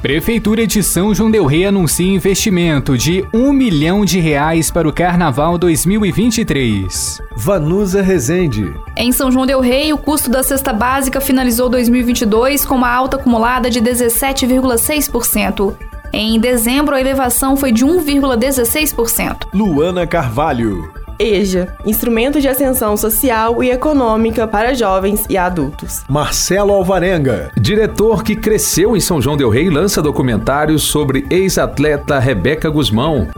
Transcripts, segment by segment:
Prefeitura de São João del Rei anuncia investimento de um milhão de reais para o Carnaval 2023. Vanusa Rezende. Em São João del Rei, o custo da cesta básica finalizou 2022 com uma alta acumulada de 17,6%. Em dezembro, a elevação foi de 1,16%. Luana Carvalho. EJA, Instrumento de Ascensão Social e Econômica para Jovens e Adultos. Marcelo Alvarenga. Diretor que cresceu em São João del Rei lança documentário sobre ex-atleta Rebeca Guzmão.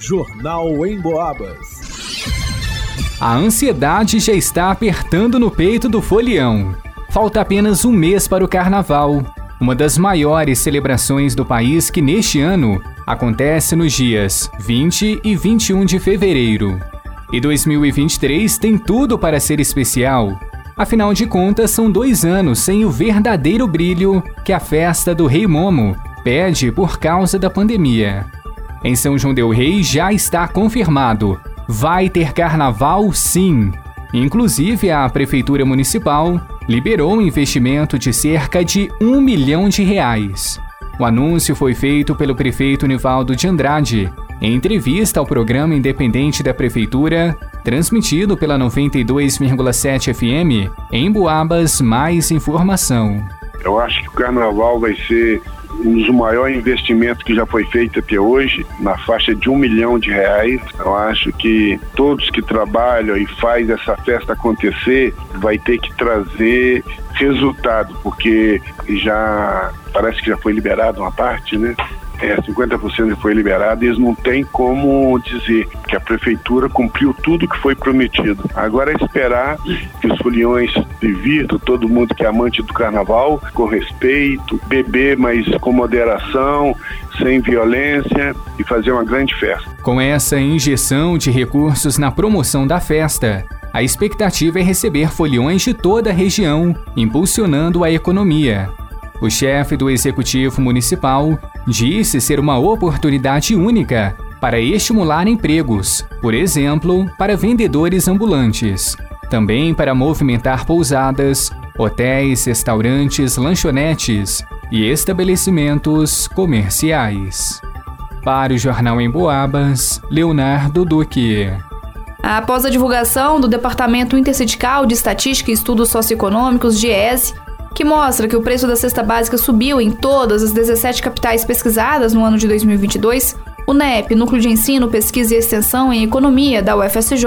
Jornal em Boabas. A ansiedade já está apertando no peito do folião. Falta apenas um mês para o carnaval, uma das maiores celebrações do país que neste ano acontece nos dias 20 e 21 de fevereiro. E 2023 tem tudo para ser especial. Afinal de contas, são dois anos sem o verdadeiro brilho que a festa do Rei Momo pede por causa da pandemia. Em São João Del Rei já está confirmado: vai ter carnaval sim. Inclusive, a Prefeitura Municipal liberou um investimento de cerca de um milhão de reais. O anúncio foi feito pelo prefeito Nivaldo de Andrade em entrevista ao programa independente da Prefeitura, transmitido pela 92,7 FM, em Boabas, mais informação. Eu acho que o carnaval vai ser um dos maiores investimentos que já foi feito até hoje, na faixa de um milhão de reais. Eu acho que todos que trabalham e faz essa festa acontecer vai ter que trazer resultado, porque já parece que já foi liberado uma parte, né? É, 50% já foi liberado e eles não têm como dizer que a prefeitura cumpriu tudo que foi prometido. Agora é esperar que os foliões divirtam todo mundo que é amante do carnaval com respeito, beber, mas com moderação, sem violência e fazer uma grande festa. Com essa injeção de recursos na promoção da festa, a expectativa é receber foliões de toda a região, impulsionando a economia. O chefe do Executivo Municipal disse ser uma oportunidade única para estimular empregos, por exemplo, para vendedores ambulantes, também para movimentar pousadas, hotéis, restaurantes, lanchonetes e estabelecimentos comerciais. Para o Jornal em Boabas, Leonardo Duque. Após a divulgação do Departamento Intersindical de Estatística e Estudos Socioeconômicos, DIESE, que mostra que o preço da cesta básica subiu em todas as 17 capitais pesquisadas no ano de 2022, o NEP, Núcleo de Ensino, Pesquisa e Extensão em Economia da UFSJ,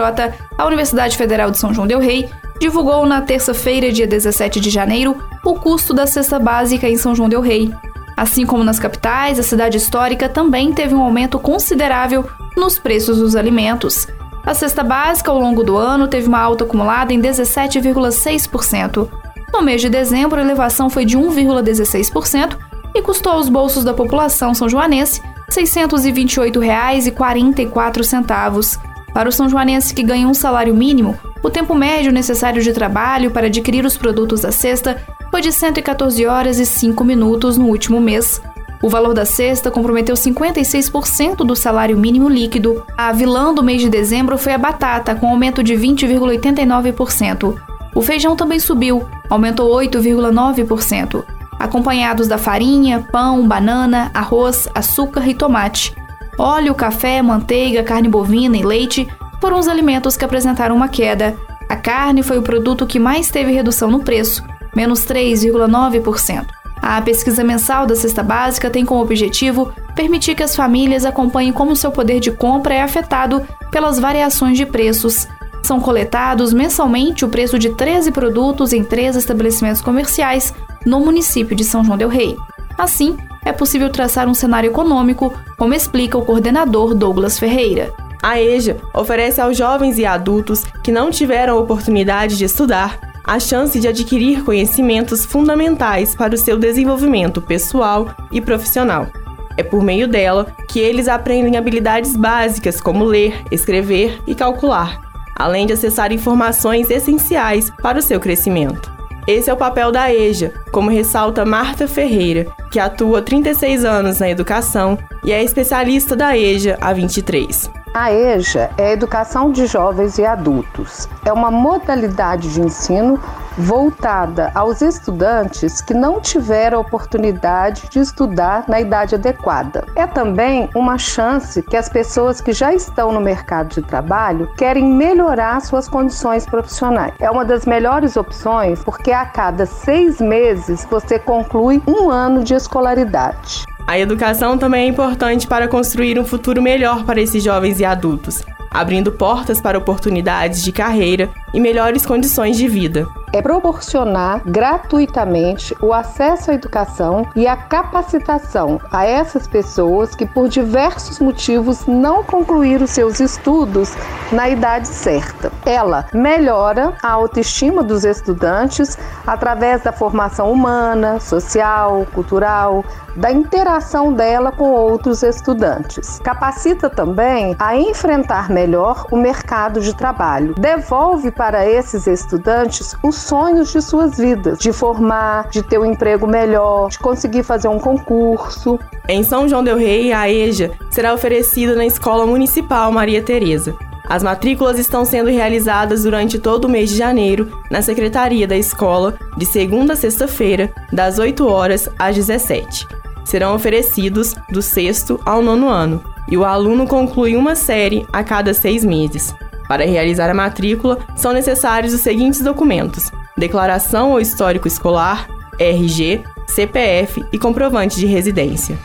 a Universidade Federal de São João del Rei, divulgou na terça-feira, dia 17 de janeiro, o custo da cesta básica em São João del Rei. Assim como nas capitais, a cidade histórica também teve um aumento considerável nos preços dos alimentos. A cesta básica ao longo do ano teve uma alta acumulada em 17,6%. No mês de dezembro, a elevação foi de 1,16% e custou aos bolsos da população são joanense R$ 628,44. Para o são joanense que ganha um salário mínimo, o tempo médio necessário de trabalho para adquirir os produtos da cesta foi de 114 horas e 5 minutos no último mês. O valor da cesta comprometeu 56% do salário mínimo líquido. A vilã do mês de dezembro foi a batata, com aumento de 20,89%. O feijão também subiu, aumentou 8,9%, acompanhados da farinha, pão, banana, arroz, açúcar e tomate. Óleo, café, manteiga, carne bovina e leite foram os alimentos que apresentaram uma queda. A carne foi o produto que mais teve redução no preço, menos 3,9%. A pesquisa mensal da cesta básica tem como objetivo permitir que as famílias acompanhem como seu poder de compra é afetado pelas variações de preços, são coletados mensalmente o preço de 13 produtos em três estabelecimentos comerciais no município de São João Del Rei. Assim, é possível traçar um cenário econômico, como explica o coordenador Douglas Ferreira. A EJA oferece aos jovens e adultos que não tiveram oportunidade de estudar a chance de adquirir conhecimentos fundamentais para o seu desenvolvimento pessoal e profissional. É por meio dela que eles aprendem habilidades básicas como ler, escrever e calcular além de acessar informações essenciais para o seu crescimento. Esse é o papel da EJA, como ressalta Marta Ferreira, que atua 36 anos na educação e é especialista da EJA há 23. A EJA é a Educação de Jovens e Adultos. É uma modalidade de ensino voltada aos estudantes que não tiveram oportunidade de estudar na idade adequada. É também uma chance que as pessoas que já estão no mercado de trabalho querem melhorar suas condições profissionais. É uma das melhores opções porque a cada seis meses você conclui um ano de escolaridade. A educação também é importante para construir um futuro melhor para esses jovens e adultos, abrindo portas para oportunidades de carreira e melhores condições de vida é proporcionar gratuitamente o acesso à educação e a capacitação a essas pessoas que, por diversos motivos, não concluíram seus estudos na idade certa. Ela melhora a autoestima dos estudantes através da formação humana, social, cultural, da interação dela com outros estudantes. Capacita também a enfrentar melhor o mercado de trabalho. Devolve para esses estudantes os sonhos de suas vidas, de formar, de ter um emprego melhor, de conseguir fazer um concurso. Em São João del Rei, a EJA será oferecida na Escola Municipal Maria Tereza. As matrículas estão sendo realizadas durante todo o mês de janeiro na secretaria da escola, de segunda a sexta-feira, das 8 horas às 17. Serão oferecidos do sexto ao nono ano, e o aluno conclui uma série a cada seis meses. Para realizar a matrícula, são necessários os seguintes documentos: declaração ou histórico escolar, RG, CPF e comprovante de residência.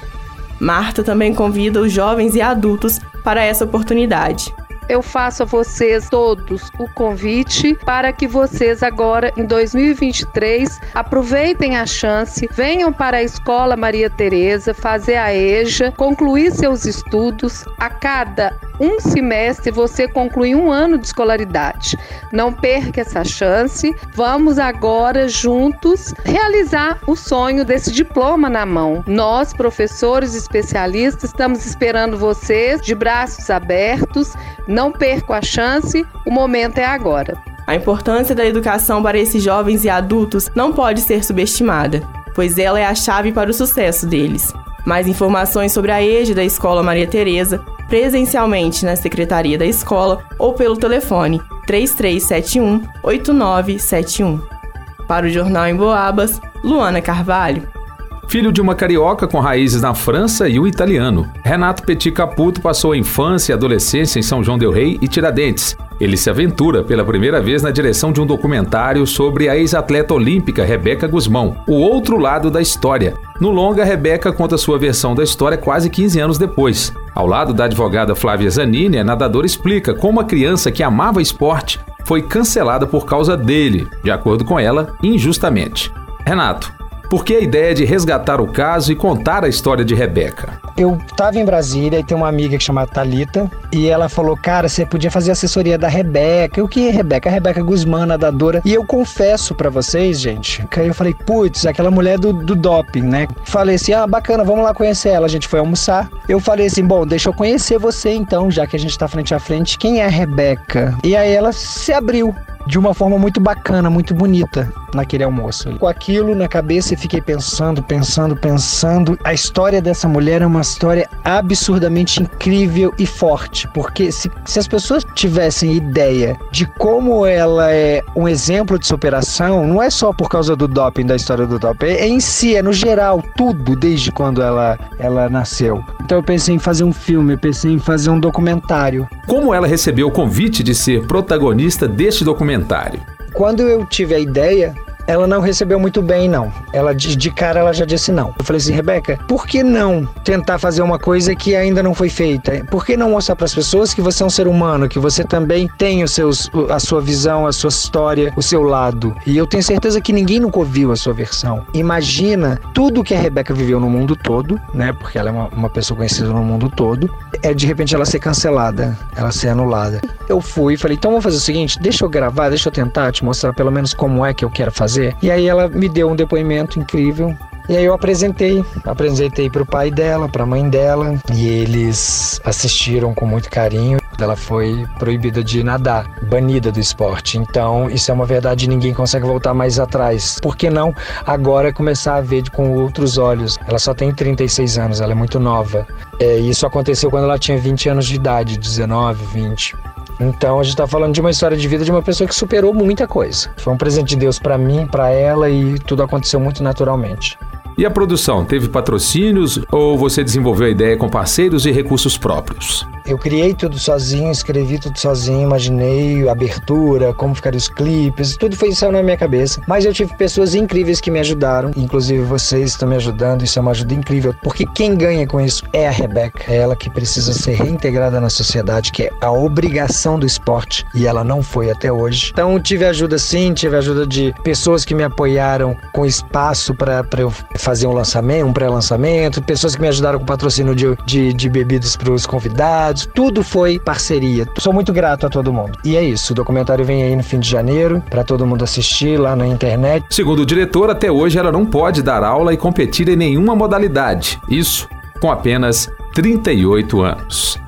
Marta também convida os jovens e adultos para essa oportunidade eu faço a vocês todos o convite para que vocês agora em 2023 aproveitem a chance, venham para a Escola Maria Tereza fazer a EJA, concluir seus estudos. A cada um semestre você conclui um ano de escolaridade. Não perca essa chance. Vamos agora juntos realizar o sonho desse diploma na mão. Nós, professores especialistas, estamos esperando vocês de braços abertos. Não perca a chance, o momento é agora. A importância da educação para esses jovens e adultos não pode ser subestimada, pois ela é a chave para o sucesso deles. Mais informações sobre a EJA da Escola Maria Tereza presencialmente na secretaria da escola ou pelo telefone 3371 8971. Para o Jornal em Boabas, Luana Carvalho. Filho de uma carioca com raízes na França e um italiano, Renato Petit Caputo passou a infância e adolescência em São João del Rei e Tiradentes. Ele se aventura pela primeira vez na direção de um documentário sobre a ex-atleta olímpica Rebeca Guzmão, o outro lado da história. No longa, Rebeca conta sua versão da história quase 15 anos depois. Ao lado da advogada Flávia Zanini, a nadadora explica como a criança que amava esporte foi cancelada por causa dele, de acordo com ela, injustamente. Renato, por que a ideia de resgatar o caso e contar a história de Rebeca? Eu estava em Brasília e tem uma amiga que chama Talita e ela falou: "Cara, você podia fazer assessoria da Rebeca". O que é Rebeca? A Rebeca Guzmán, nadadora. E eu confesso para vocês, gente, que eu falei: "Putz, aquela mulher do, do doping, né?". Falei assim: "Ah, bacana, vamos lá conhecer ela". A gente foi almoçar. Eu falei assim: "Bom, deixa eu conhecer você então, já que a gente tá frente a frente. Quem é a Rebeca?". E aí ela se abriu de uma forma muito bacana, muito bonita naquele almoço. Com aquilo na cabeça, eu fiquei pensando, pensando, pensando. A história dessa mulher é uma história absurdamente incrível e forte, porque se, se as pessoas tivessem ideia de como ela é um exemplo de superação, não é só por causa do doping, da história do doping, é, é em si, é no geral, tudo desde quando ela, ela nasceu. Então eu pensei em fazer um filme, pensei em fazer um documentário. Como ela recebeu o convite de ser protagonista deste documentário? Quando eu tive a ideia, ela não recebeu muito bem, não. Ela de, cara ela já disse não. Eu falei assim, Rebeca, por que não tentar fazer uma coisa que ainda não foi feita? Por que não mostrar para as pessoas que você é um ser humano, que você também tem os seus, a sua visão, a sua história, o seu lado? E eu tenho certeza que ninguém nunca ouviu a sua versão. Imagina tudo que a Rebeca viveu no mundo todo, né? Porque ela é uma, uma pessoa conhecida no mundo todo. É de repente ela ser cancelada, ela ser anulada. Eu fui e falei, então vamos fazer o seguinte, deixa eu gravar, deixa eu tentar te mostrar pelo menos como é que eu quero fazer fazer. E aí ela me deu um depoimento incrível E aí eu apresentei, apresentei para o pai dela, para a mãe dela, e eles assistiram com muito carinho. Ela foi proibida de nadar, banida do esporte. Então, isso é uma verdade, ninguém consegue voltar mais atrás. Por que não agora começar a ver com outros olhos? Ela só tem 36 anos, ela é muito nova. É, isso aconteceu quando ela tinha 20 anos de idade, 19, 20. Então a gente está falando de uma história de vida de uma pessoa que superou muita coisa. Foi um presente de Deus para mim, para ela e tudo aconteceu muito naturalmente. E a produção, teve patrocínios ou você desenvolveu a ideia com parceiros e recursos próprios? Eu criei tudo sozinho, escrevi tudo sozinho, imaginei a abertura, como ficariam os clipes, tudo foi isso na minha cabeça. Mas eu tive pessoas incríveis que me ajudaram, inclusive vocês estão me ajudando, isso é uma ajuda incrível, porque quem ganha com isso é a Rebeca, é ela que precisa ser reintegrada na sociedade, que é a obrigação do esporte, e ela não foi até hoje. Então tive ajuda sim, tive ajuda de pessoas que me apoiaram com espaço para eu fazer um lançamento, um pré-lançamento, pessoas que me ajudaram com patrocínio de, de, de bebidas para os convidados tudo foi parceria. Sou muito grato a todo mundo. E é isso, o documentário vem aí no fim de janeiro para todo mundo assistir lá na internet. Segundo o diretor, até hoje ela não pode dar aula e competir em nenhuma modalidade. Isso com apenas 38 anos.